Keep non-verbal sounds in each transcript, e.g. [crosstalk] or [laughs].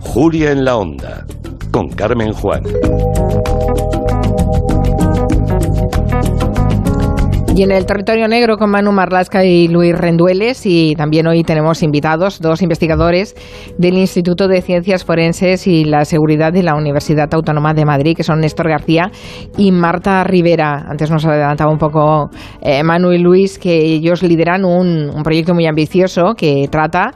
Julia en la Onda, con Carmen Juan. Y en el territorio negro con Manu Marlasca y Luis Rendueles y también hoy tenemos invitados, dos investigadores del Instituto de Ciencias Forenses y la Seguridad de la Universidad Autónoma de Madrid, que son Néstor García y Marta Rivera. Antes nos adelantaba un poco eh, Manu y Luis que ellos lideran un proyecto muy ambicioso que trata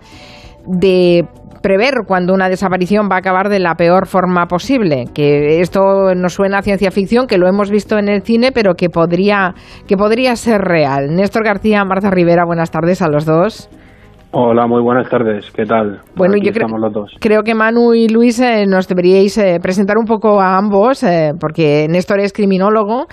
de prever cuando una desaparición va a acabar de la peor forma posible. Que esto nos suena a ciencia ficción, que lo hemos visto en el cine, pero que podría, que podría ser real. Néstor García, Marta Rivera, buenas tardes a los dos. Hola, muy buenas tardes. ¿Qué tal? Bueno, yo creo, creo que Manu y Luis eh, nos deberíais eh, presentar un poco a ambos, eh, porque Néstor es criminólogo,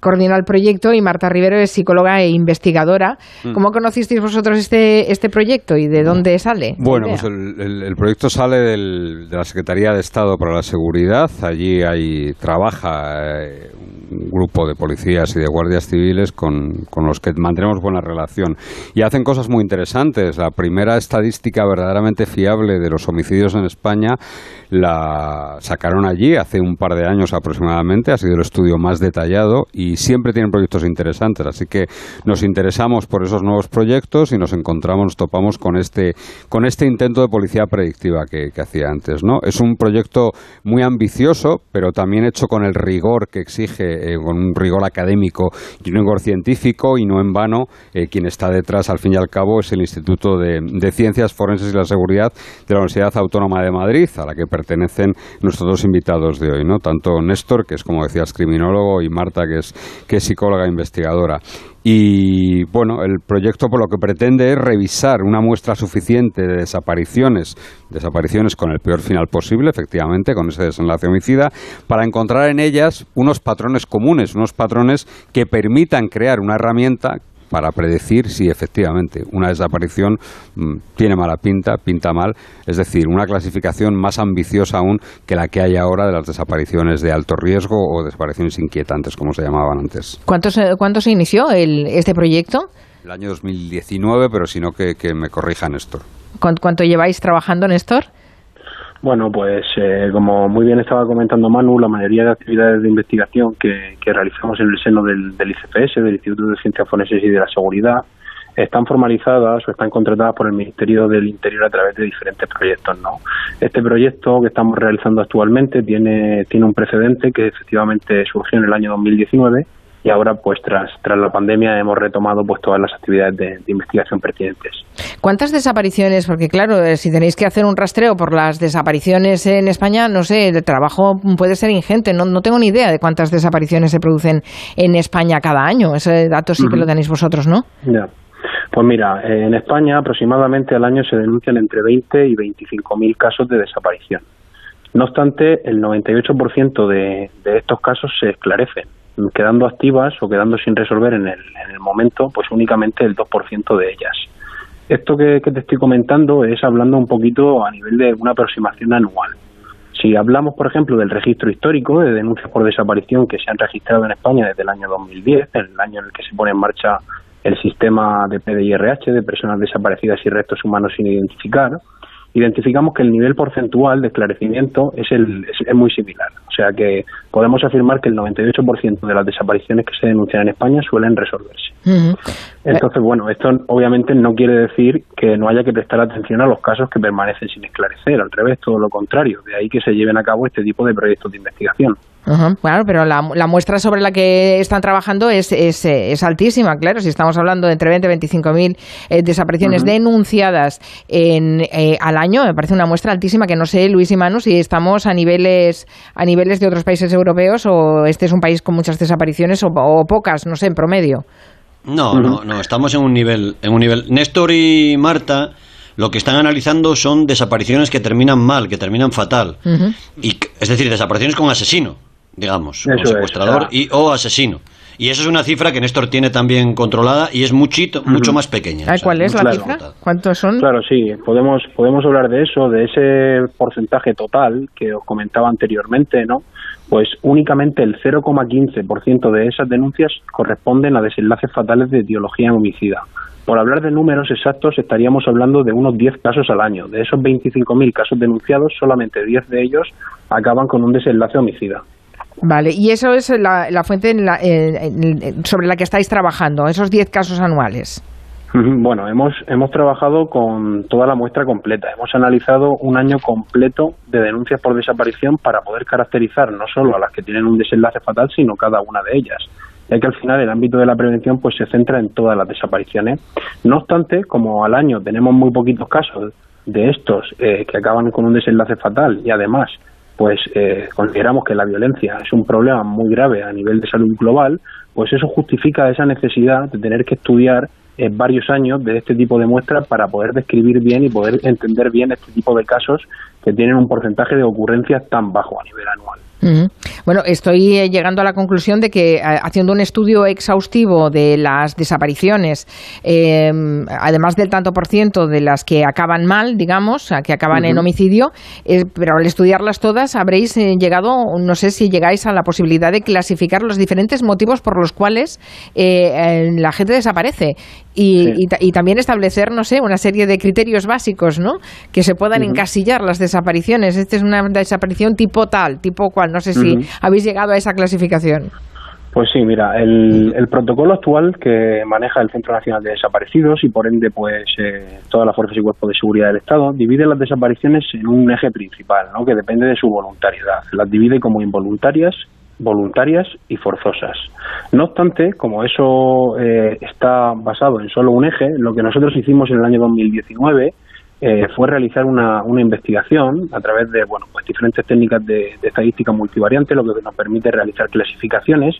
coordina el proyecto y Marta Rivero es psicóloga e investigadora. Mm. ¿Cómo conocisteis vosotros este, este proyecto y de dónde sale? Bueno, pues el, proyecto sale de la Secretaría de Estado para la Seguridad. Allí hay, trabaja eh, un grupo de policías y de guardias civiles con, con, los que mantenemos buena relación. Y hacen cosas muy interesantes. La primera estadística verdaderamente fiable de los homicidios en España la sacaron allí hace un par de años aproximadamente. Ha sido el estudio más detallado y siempre tienen proyectos interesantes. Así que nos interesamos por esos nuevos proyectos y nos encontramos, nos topamos con este, con este intento de policía predictiva que, hacía antes. ¿no? Es un proyecto muy ambicioso, pero también hecho con el rigor que exige, eh, con un rigor académico y un rigor científico, y no en vano, eh, quien está detrás, al fin y al cabo, es el Instituto de, Ciencias Forenses y la Seguridad de la Universidad Autónoma de Madrid, a la que pertenecen nuestros dos invitados de hoy, ¿no? Tanto Néstor, que es como decías criminólogo, y Marta, que es, que es psicóloga e investigadora. Y bueno, el proyecto por lo que pretende es revisar una muestra suficiente de desapariciones, desapariciones con el peor final posible, efectivamente, con ese desenlace homicida, para encontrar en ellas unos patrones comunes, unos patrones que permitan crear una herramienta para predecir si efectivamente una desaparición mm, tiene mala pinta, pinta mal, es decir, una clasificación más ambiciosa aún que la que hay ahora de las desapariciones de alto riesgo o desapariciones inquietantes, como se llamaban antes. ¿Cuánto se, se inició el, este proyecto? El año 2019, pero si no, que, que me corrija Néstor. ¿Cuánto lleváis trabajando, Néstor? Bueno, pues eh, como muy bien estaba comentando Manu, la mayoría de actividades de investigación que, realizamos en el seno del, del, del Instituto de Ciencias Forenses y de la Seguridad, están formalizadas o están contratadas por el Ministerio del Interior a través de diferentes proyectos. ¿no? Este proyecto que estamos realizando actualmente tiene, tiene un precedente que efectivamente surgió en el año 2019 y ahora pues tras, tras la pandemia hemos retomado pues todas las actividades de, investigación pertinentes. ¿Cuántas desapariciones? Porque claro, eh, si tenéis que hacer un rastreo por las desapariciones en España, no sé, el trabajo puede ser ingente, no, no tengo ni idea de cuántas desapariciones se producen en España cada año, ese dato sí que lo tenéis vosotros, ¿no? Ya. Pues mira, en España aproximadamente al año se denuncian entre 20 y 25 mil casos de desaparición. No obstante, el 98% de, de estos casos se esclarecen quedando activas o quedando sin resolver en el, en el momento, pues únicamente el 2% de ellas. Esto que, te estoy comentando es hablando un poquito a nivel de una aproximación anual. Si hablamos, por ejemplo, del registro histórico de denuncias por desaparición que se han registrado en España desde el año 2010, el año en el que se pone en marcha el sistema de PDIRH de personas desaparecidas y restos humanos sin identificar, identificamos que el nivel porcentual de esclarecimiento es, el, es, muy similar. O sea que podemos afirmar que el 98% de las desapariciones que se denuncian en España suelen resolverse. Entonces, bueno, esto obviamente no quiere decir que no haya que prestar atención a los casos que permanecen sin esclarecer, al revés, todo lo contrario. De ahí que se lleven a cabo este tipo de proyectos de investigación. Claro, pero la, muestra sobre la que están trabajando es, es, es, altísima, claro. Si estamos hablando de entre 20 y 25 mil eh, desapariciones denunciadas en, eh, al año, me parece una muestra altísima que no sé, Luis y Manu, si estamos a niveles, a niveles de otros países europeos o este es un país con muchas desapariciones o, o pocas, no sé, en promedio. No, no, no, estamos en un nivel, en un nivel. Néstor y Marta lo que están analizando son desapariciones que terminan mal, que terminan fatal. y, es decir, desapariciones con asesino, digamos, con secuestrador y, o asesino. Y eso es una cifra que Néstor tiene también controlada y es muchito, mucho más pequeña. ¿Cuál es la cifra? ¿Cuántos son? Claro, sí, podemos, podemos hablar de eso, de ese porcentaje total que os comentaba anteriormente, ¿no? Pues únicamente el 0,15% de esas denuncias corresponden a desenlaces fatales de etiología homicida. Por hablar de números exactos, estaríamos hablando de unos 10 casos al año. De esos 25.000 casos denunciados, solamente 10 de ellos acaban con un desenlace homicida. Vale, y eso es la, fuente sobre la que estáis trabajando, esos 10 casos anuales. Bueno, hemos, hemos trabajado con toda la muestra completa. Hemos analizado un año completo de denuncias por desaparición para poder caracterizar no solo a las que tienen un desenlace fatal, sino cada una de ellas ya que al final el ámbito de la prevención pues se centra en todas las desapariciones. No obstante, como al año tenemos muy poquitos casos de estos eh, que acaban con un desenlace fatal y además pues eh, consideramos que la violencia es un problema muy grave a nivel de salud global, pues eso justifica esa necesidad de tener que estudiar eh, varios años de este tipo de muestras para poder describir bien y poder entender bien este tipo de casos que tienen un porcentaje de ocurrencias tan bajo a nivel anual. Bueno, estoy eh, llegando a la conclusión de que eh, haciendo un estudio exhaustivo de las desapariciones, eh, además del tanto por ciento de las que acaban mal, digamos, que acaban en homicidio, pero al estudiarlas todas habréis llegado, no sé si llegáis a la posibilidad de clasificar los diferentes motivos por los cuales la gente desaparece y, también establecer, no sé, una serie de criterios básicos, ¿no? Que se puedan encasillar las desapariciones. Esta es una desaparición tipo tal, tipo cual. No sé si habéis llegado a esa clasificación. Pues sí, mira, el, protocolo actual que maneja el Centro Nacional de Desaparecidos y por ende pues eh, todas las fuerzas y cuerpos de seguridad del Estado divide las desapariciones en un eje principal, ¿no? que depende de su voluntariedad. Las divide como involuntarias, voluntarias y forzosas. No obstante, como eso eh, está basado en solo un eje, lo que nosotros hicimos en el año 2019 eh, fue realizar una, una, investigación a través de bueno, pues diferentes técnicas de, estadística multivariante, lo que nos permite realizar clasificaciones.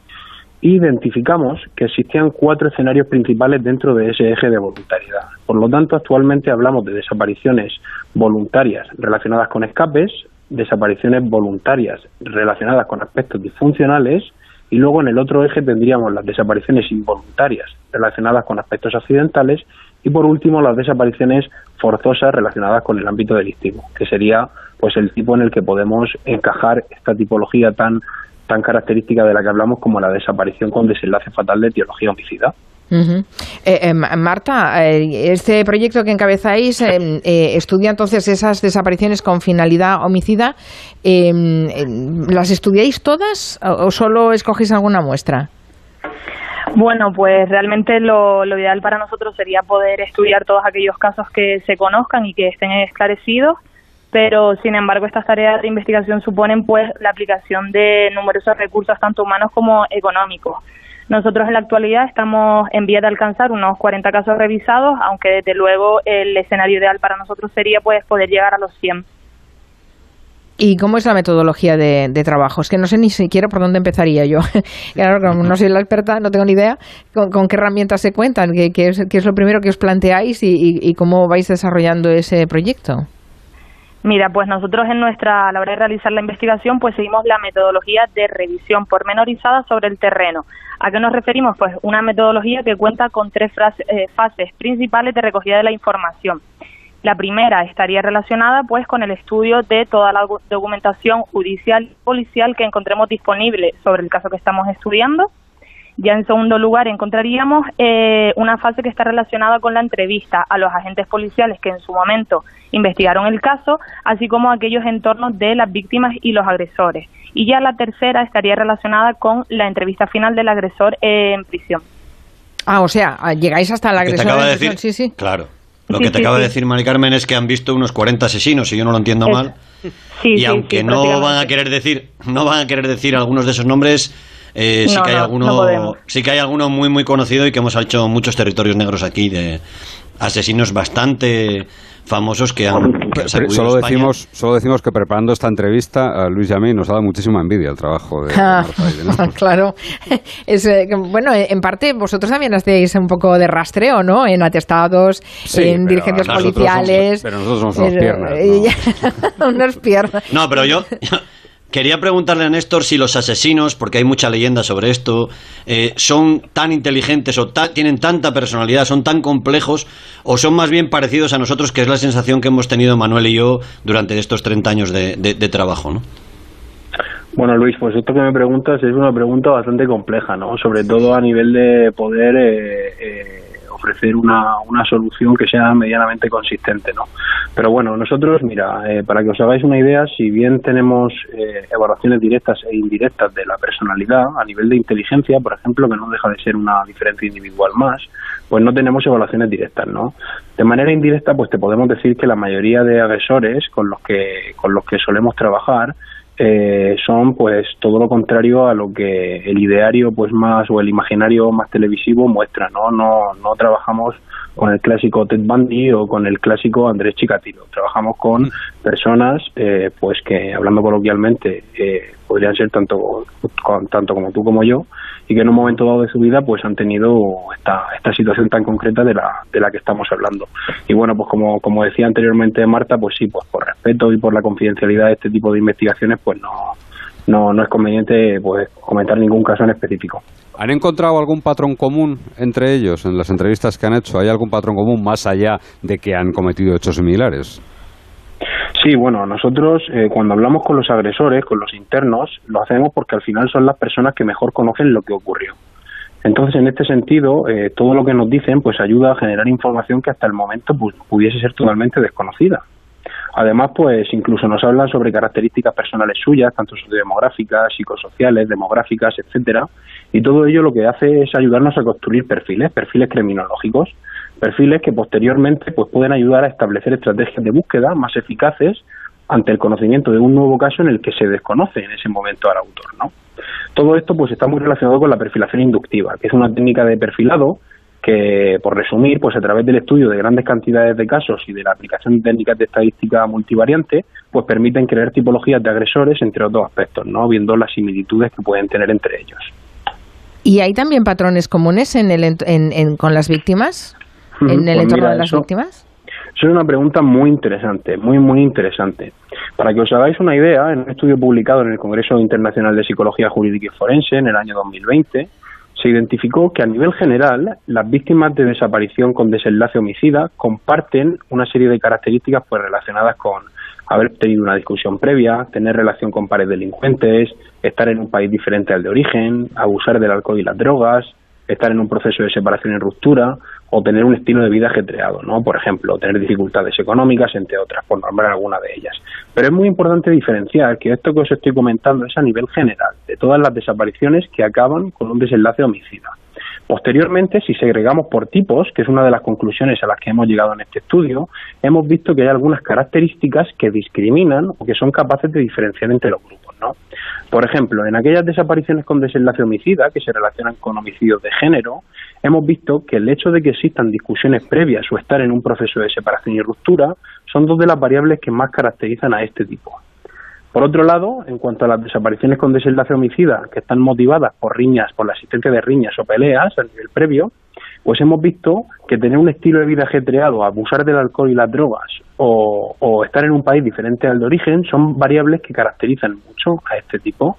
Identificamos que existían cuatro escenarios principales dentro de ese eje de voluntariedad. Por lo tanto, actualmente hablamos de desapariciones voluntarias relacionadas con escapes, desapariciones voluntarias relacionadas con aspectos disfuncionales y luego en el otro eje tendríamos las desapariciones involuntarias relacionadas con aspectos accidentales y por último las desapariciones forzosas relacionadas con el ámbito delictivo, que sería pues el tipo en el que podemos encajar esta tipología tan tan característica de la que hablamos como la desaparición con desenlace fatal de etiología homicida. Eh, eh, Marta, eh, este proyecto que encabezáis estudia entonces esas desapariciones con finalidad homicida. ¿Las estudiáis todas o solo escogéis alguna muestra? Bueno, pues realmente lo, lo, ideal para nosotros sería poder estudiar todos aquellos casos que se conozcan y que estén esclarecidos, pero sin embargo estas tareas de investigación suponen pues la aplicación de numerosos recursos tanto humanos como económicos. Nosotros en la actualidad estamos en vía de alcanzar unos 40 casos revisados, aunque desde luego el escenario ideal para nosotros sería pues poder llegar a los 100. ¿Y cómo es la metodología de, trabajo? Es que no sé ni siquiera por dónde empezaría yo. [laughs] claro, como no soy la experta, no tengo ni idea con, qué herramientas se cuentan, qué, es, lo primero que os planteáis y cómo vais desarrollando ese proyecto. Mira, pues nosotros en nuestra, a la hora de realizar la investigación, pues seguimos la metodología de revisión pormenorizada sobre el terreno. ¿A qué nos referimos? Pues una metodología que cuenta con tres eh, fases principales de recogida de la información. La primera estaría relacionada pues con el estudio de toda la documentación judicial y policial que encontremos disponible sobre el caso que estamos estudiando. Ya en segundo lugar encontraríamos eh, una fase que está relacionada con la entrevista a los agentes policiales que en su momento investigaron el caso, así como aquellos entornos de las víctimas y los agresores. Y ya la tercera estaría relacionada con la entrevista final del agresor en prisión. Ah, o sea, llegáis hasta el agresor en prisión, sí, sí. Claro. Lo que te acaba de decir Mari Carmen es que han visto unos 40 asesinos, si yo no lo entiendo mal. y aunque no van a querer decir, no van a querer decir algunos de esos nombres, eh, sí, que hay alguno, sí que hay alguno muy muy conocido y que hemos hecho muchos territorios negros aquí de asesinos bastante famosos que han, solo decimos solo decimos que preparando esta entrevista a Luis y a mí nos ha dado muchísima envidia el trabajo de, ah, [laughs] claro. Es, eh, bueno en parte vosotros también hacéis un poco de rastreo no en atestados en dirigencias policiales. pero nosotros somos unos piernas [laughs] unos piernas. No pero yo [laughs] Quería preguntarle a Néstor si los asesinos, porque hay mucha leyenda sobre esto, eh, son tan inteligentes o tienen tanta personalidad, son tan complejos, o son más bien parecidos a nosotros, que es la sensación que hemos tenido Manuel y yo durante estos 30 años de, trabajo, ¿no? Bueno, Luis, pues esto que me preguntas es una pregunta bastante compleja, ¿no? Sobre todo a nivel de poder eh, eh, ofrecer una, una solución que sea medianamente consistente, ¿no? Pero bueno, nosotros, mira, eh, para que os hagáis una idea, si bien tenemos eh, evaluaciones directas e indirectas de la personalidad, a nivel de inteligencia, por ejemplo, que no deja de ser una diferencia individual más, pues no tenemos evaluaciones directas, ¿no? De manera indirecta, pues te podemos decir que la mayoría de agresores con los que, con los que solemos trabajar, eh, son pues todo lo contrario a lo que el ideario pues más o el imaginario más televisivo muestra no no no trabajamos con el clásico Ted Bundy o con el clásico Andrés Chikatilo trabajamos con personas eh, pues que hablando coloquialmente eh, podrían ser tanto tanto como tú como yo y que en un momento dado de su vida pues han tenido esta, esta situación tan concreta de la, de la que estamos hablando. Y bueno, pues como, como decía anteriormente Marta, pues sí, pues por respeto y por la confidencialidad de este tipo de investigaciones, pues no, no, no es conveniente pues comentar ningún caso en específico. ¿Han encontrado algún patrón común entre ellos en las entrevistas que han hecho? ¿Hay algún patrón común más allá de que han cometido hechos similares? Sí, bueno, nosotros eh, cuando hablamos con los agresores, con los internos, lo hacemos porque al final son las personas que mejor conocen lo que ocurrió. Entonces, en este sentido, eh, todo lo que nos dicen pues ayuda a generar información que hasta el momento pues, pudiese ser totalmente desconocida. Además, pues incluso nos hablan sobre características personales suyas, tanto demográficas, psicosociales, demográficas, etcétera, y todo ello lo que hace es ayudarnos a construir perfiles, perfiles criminológicos, perfiles que posteriormente pues pueden ayudar a establecer estrategias de búsqueda más eficaces ante el conocimiento de un nuevo caso en el que se desconoce en ese momento al autor, ¿no? Todo esto pues está muy relacionado con la perfilación inductiva, que es una técnica de perfilado que, por resumir, pues a través del estudio de grandes cantidades de casos y de la aplicación de técnicas de estadística multivariante, pues permiten crear tipologías de agresores entre otros aspectos, ¿no? Viendo las similitudes que pueden tener entre ellos. ¿Y hay también patrones comunes en el, en, con las víctimas? en el pues entorno de las víctimas? Eso es una pregunta muy interesante, muy, muy interesante. Para que os hagáis una idea, en un estudio publicado en el Congreso Internacional de Psicología Jurídica y Forense en el año 2020, se identificó que a nivel general las víctimas de desaparición con desenlace homicida comparten una serie de características pues relacionadas con haber tenido una discusión previa, tener relación con pares delincuentes, estar en un país diferente al de origen, abusar del alcohol y las drogas, estar en un proceso de separación y ruptura o tener un estilo de vida ajetreado, ¿no? Por ejemplo, tener dificultades económicas, entre otras, por nombrar alguna de ellas. Pero es muy importante diferenciar que esto que os estoy comentando es a nivel general, de todas las desapariciones que acaban con un desenlace homicida. Posteriormente, si segregamos por tipos, que es una de las conclusiones a las que hemos llegado en este estudio, hemos visto que hay algunas características que discriminan o que son capaces de diferenciar entre los grupos. Por ejemplo, en aquellas desapariciones con desenlace homicida, que se relacionan con homicidios de género, hemos visto que el hecho de que existan discusiones previas o estar en un proceso de separación y ruptura son dos de las variables que más caracterizan a este tipo. Por otro lado, en cuanto a las desapariciones con desenlace homicida, que están motivadas por riñas, por la existencia de riñas o peleas a nivel previo, pues hemos visto que tener un estilo de vida ajetreado, abusar del alcohol y las drogas o, estar en un país diferente al de origen son variables que caracterizan mucho a este tipo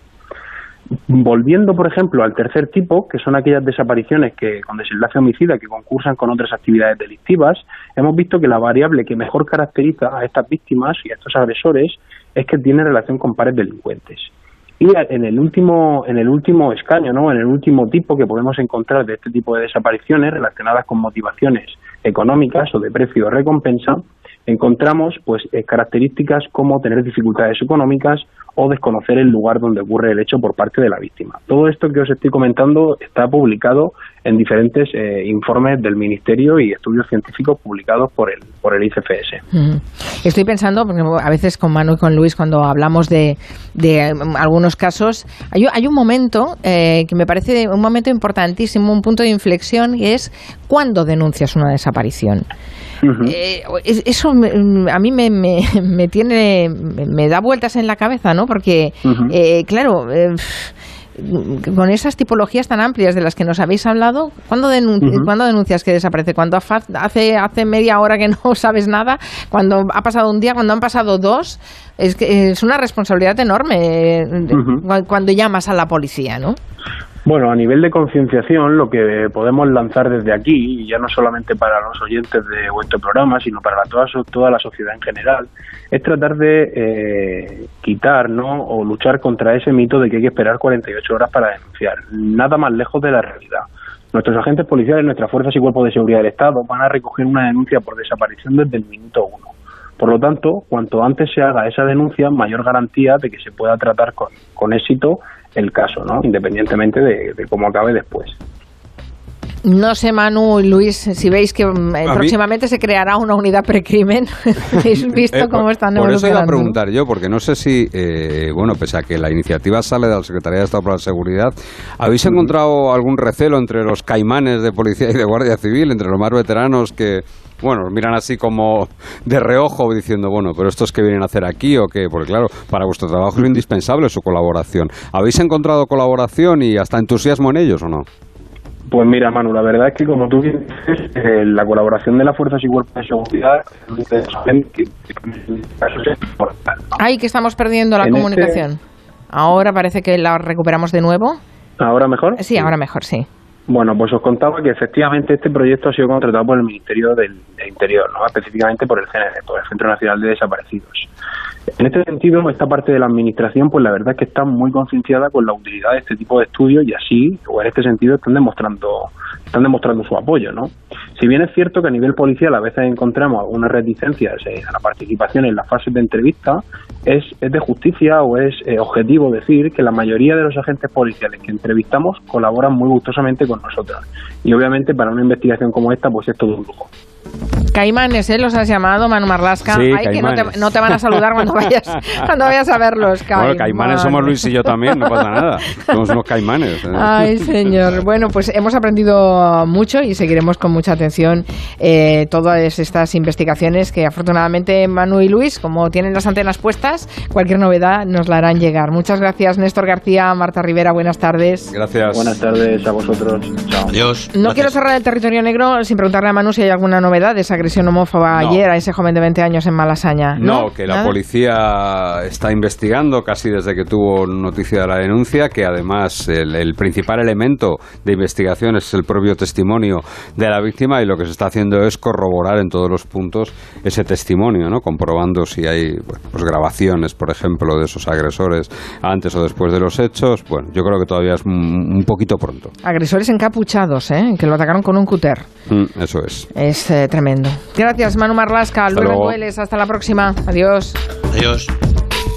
Volviendo, por ejemplo, al tercer tipo, que son aquellas desapariciones que con desenlace homicida que concursan con otras actividades delictivas, hemos visto que la variable que mejor caracteriza a estas víctimas y a estos agresores es que tiene relación con pares delincuentes. Y en el último, en el último escaño, ¿no? en el último tipo que podemos encontrar de este tipo de desapariciones relacionadas con motivaciones económicas o de precio o recompensa, encontramos pues eh, características como tener dificultades económicas o desconocer el lugar donde ocurre el hecho por parte de la víctima. Todo esto que os estoy comentando está publicado en diferentes eh, informes del Ministerio y estudios científicos publicados por el, por el ICFS. Estoy pensando, porque a veces con Manu y con Luis, cuando hablamos de, de um, algunos casos, hay, hay un momento eh, que me parece un momento importantísimo, un punto de inflexión, y es cuando denuncias una desaparición. Eh, eso a mí me, me, [laughs] tiene, me da vueltas en la cabeza, ¿no? Porque, eh, claro, eh, con esas tipologías tan amplias de las que nos habéis hablado, ¿cuándo, denuncias que desaparece? ¿Cuando hace, hace media hora que [laughs] no sabes nada? ¿Cuando ha pasado un día? ¿Cuando han pasado dos? Es, que es una responsabilidad enorme eh, cuando llamas a la policía, ¿no? Bueno, a nivel de concienciación, lo que podemos lanzar desde aquí, y ya no solamente para los oyentes de vuestro programa, sino para toda, toda la sociedad en general, es tratar de eh, quitar ¿no? o luchar contra ese mito de que hay que esperar 48 horas para denunciar. Nada más lejos de la realidad. Nuestros agentes policiales, nuestras fuerzas y cuerpos de seguridad del Estado van a recoger una denuncia por desaparición desde el minuto uno. Por lo tanto, cuanto antes se haga esa denuncia, mayor garantía de que se pueda tratar con, con éxito el caso, ¿no? independientemente de, cómo acabe después. No sé, Manu y Luis, si veis que mm, próximamente se creará una unidad precrimen. [laughs] ¿Habéis visto eh, cómo están Por eso iba a preguntar yo, porque no sé si, eh, bueno, pese a que la iniciativa sale de la Secretaría de Estado para la Seguridad, ¿habéis encontrado algún recelo entre los caimanes de policía y de guardia civil, entre los más veteranos que bueno, miran así como de reojo diciendo, bueno, pero estos que vienen a hacer aquí o qué, porque claro, para vuestro trabajo es indispensable su colaboración. ¿Habéis encontrado colaboración y hasta entusiasmo en ellos o no? Pues mira, Manu, la verdad es que como tú dices, eh, la colaboración de las fuerzas y cuerpos de seguridad Ay, que estamos perdiendo la este comunicación. Ahora parece que la recuperamos de nuevo. ¿Ahora mejor? Sí, ahora mejor, sí. Bueno, pues os contaba que efectivamente este proyecto ha sido contratado por el Ministerio del, Interior, ¿no? específicamente por el CND, por el Centro Nacional de Desaparecidos. En este sentido, esta parte de la Administración, pues la verdad es que está muy concienciada con la utilidad de este tipo de estudios y así, o en este sentido, están demostrando, están demostrando su apoyo, ¿no? Si bien es cierto que a nivel policial a veces encontramos algunas reticencias eh, a la participación en las fases de entrevista, es, es de justicia o es eh, objetivo decir que la mayoría de los agentes policiales que entrevistamos colaboran muy gustosamente con nosotros. Y obviamente para una investigación como esta, pues es todo un lujo. Caimanes, ¿eh? Los has llamado, Manu Marlasca. Sí, Ay, que no te, van a saludar cuando vayas, [laughs] cuando vayas a verlos, Caimanes. Bueno, Caimanes somos Luis y yo también, no pasa nada. Somos unos Caimanes. ¿eh? Ay, señor. [laughs] Bueno, pues hemos aprendido mucho y seguiremos con mucha atención eh, todas estas investigaciones que afortunadamente Manu y Luis, como tienen las antenas puestas, cualquier novedad nos la harán llegar. Muchas gracias, Néstor García, Marta Rivera, buenas tardes. Gracias. Buenas tardes a vosotros. Chao. Adiós. No quiero cerrar el territorio negro sin preguntarle a Manu si hay alguna novedad de esa agresión homófoba ayer a ese joven de 20 años en Malasaña. No, que la policía está investigando casi desde que tuvo noticia de la denuncia, que además el, principal elemento de investigación es el propio testimonio de la víctima y lo que se está haciendo es corroborar en todos los puntos ese testimonio, ¿no? comprobando si hay pues grabaciones, por ejemplo, de esos agresores antes o después de los hechos. Bueno, yo creo que todavía es un, poquito pronto. Agresores encapuchados, ¿eh? que lo atacaron con un cúter. Mm, eso es. Es eh, tremendo. Gracias, Manu Marlasca. Luis Rendueles. Hasta la próxima. Adiós. Adiós.